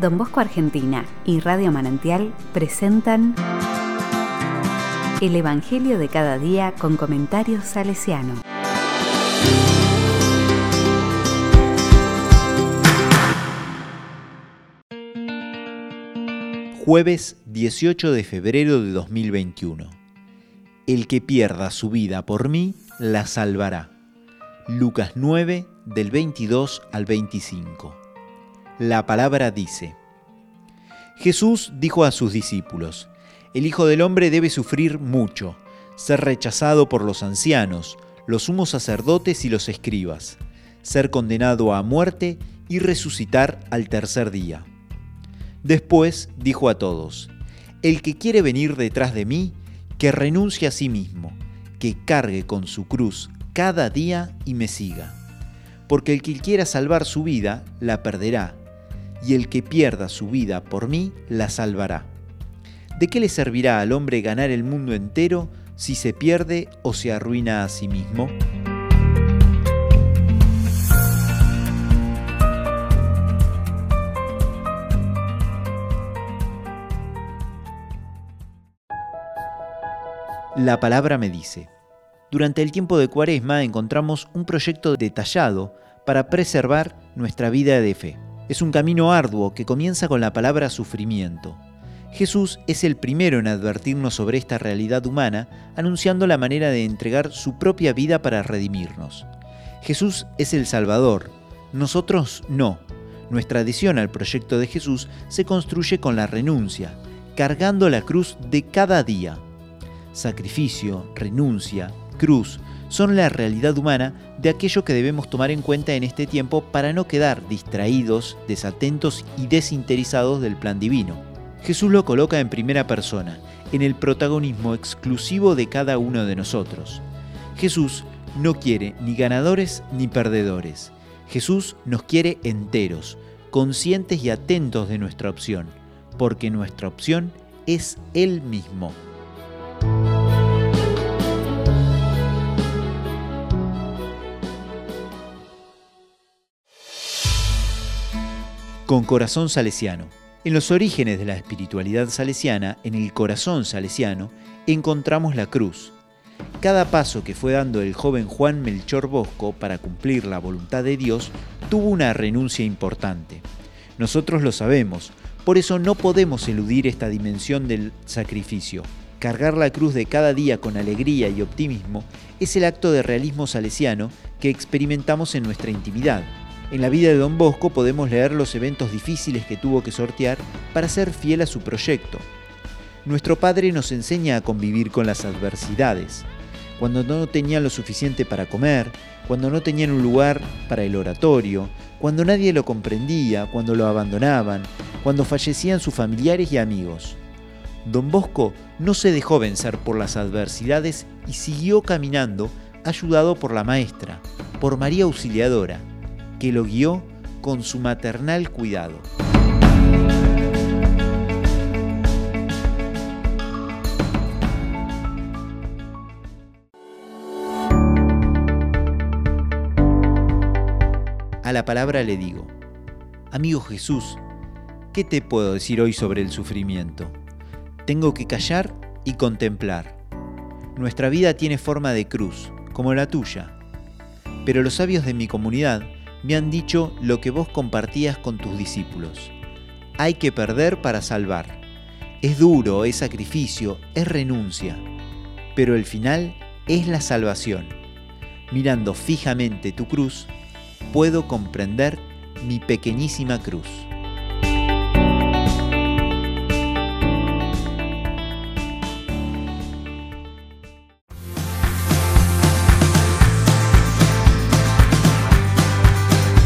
Don Bosco Argentina y Radio Manantial presentan El Evangelio de cada día con comentarios salesiano. Jueves 18 de febrero de 2021. El que pierda su vida por mí, la salvará. Lucas 9, del 22 al 25. La palabra dice, Jesús dijo a sus discípulos, El Hijo del Hombre debe sufrir mucho, ser rechazado por los ancianos, los sumos sacerdotes y los escribas, ser condenado a muerte y resucitar al tercer día. Después dijo a todos, El que quiere venir detrás de mí, que renuncie a sí mismo, que cargue con su cruz cada día y me siga. Porque el que quiera salvar su vida, la perderá, y el que pierda su vida por mí, la salvará. ¿De qué le servirá al hombre ganar el mundo entero si se pierde o se arruina a sí mismo? La palabra me dice, durante el tiempo de Cuaresma encontramos un proyecto detallado para preservar nuestra vida de fe. Es un camino arduo que comienza con la palabra sufrimiento. Jesús es el primero en advertirnos sobre esta realidad humana, anunciando la manera de entregar su propia vida para redimirnos. Jesús es el Salvador, nosotros no. Nuestra adhesión al proyecto de Jesús se construye con la renuncia, cargando la cruz de cada día. Sacrificio, renuncia, cruz son la realidad humana de aquello que debemos tomar en cuenta en este tiempo para no quedar distraídos, desatentos y desinteresados del plan divino. Jesús lo coloca en primera persona, en el protagonismo exclusivo de cada uno de nosotros. Jesús no quiere ni ganadores ni perdedores. Jesús nos quiere enteros, conscientes y atentos de nuestra opción, porque nuestra opción es Él mismo. Con corazón salesiano. En los orígenes de la espiritualidad salesiana, en el corazón salesiano, encontramos la cruz. Cada paso que fue dando el joven Juan Melchor Bosco para cumplir la voluntad de Dios tuvo una renuncia importante. Nosotros lo sabemos, por eso no podemos eludir esta dimensión del sacrificio. Cargar la cruz de cada día con alegría y optimismo es el acto de realismo salesiano que experimentamos en nuestra intimidad. En la vida de Don Bosco podemos leer los eventos difíciles que tuvo que sortear para ser fiel a su proyecto. Nuestro Padre nos enseña a convivir con las adversidades. Cuando no tenían lo suficiente para comer, cuando no tenían un lugar para el oratorio, cuando nadie lo comprendía, cuando lo abandonaban, cuando fallecían sus familiares y amigos. Don Bosco no se dejó vencer por las adversidades y siguió caminando ayudado por la maestra, por María Auxiliadora, que lo guió con su maternal cuidado. A la palabra le digo, amigo Jesús, ¿qué te puedo decir hoy sobre el sufrimiento? Tengo que callar y contemplar. Nuestra vida tiene forma de cruz, como la tuya, pero los sabios de mi comunidad me han dicho lo que vos compartías con tus discípulos. Hay que perder para salvar. Es duro, es sacrificio, es renuncia, pero el final es la salvación. Mirando fijamente tu cruz, puedo comprender mi pequeñísima cruz.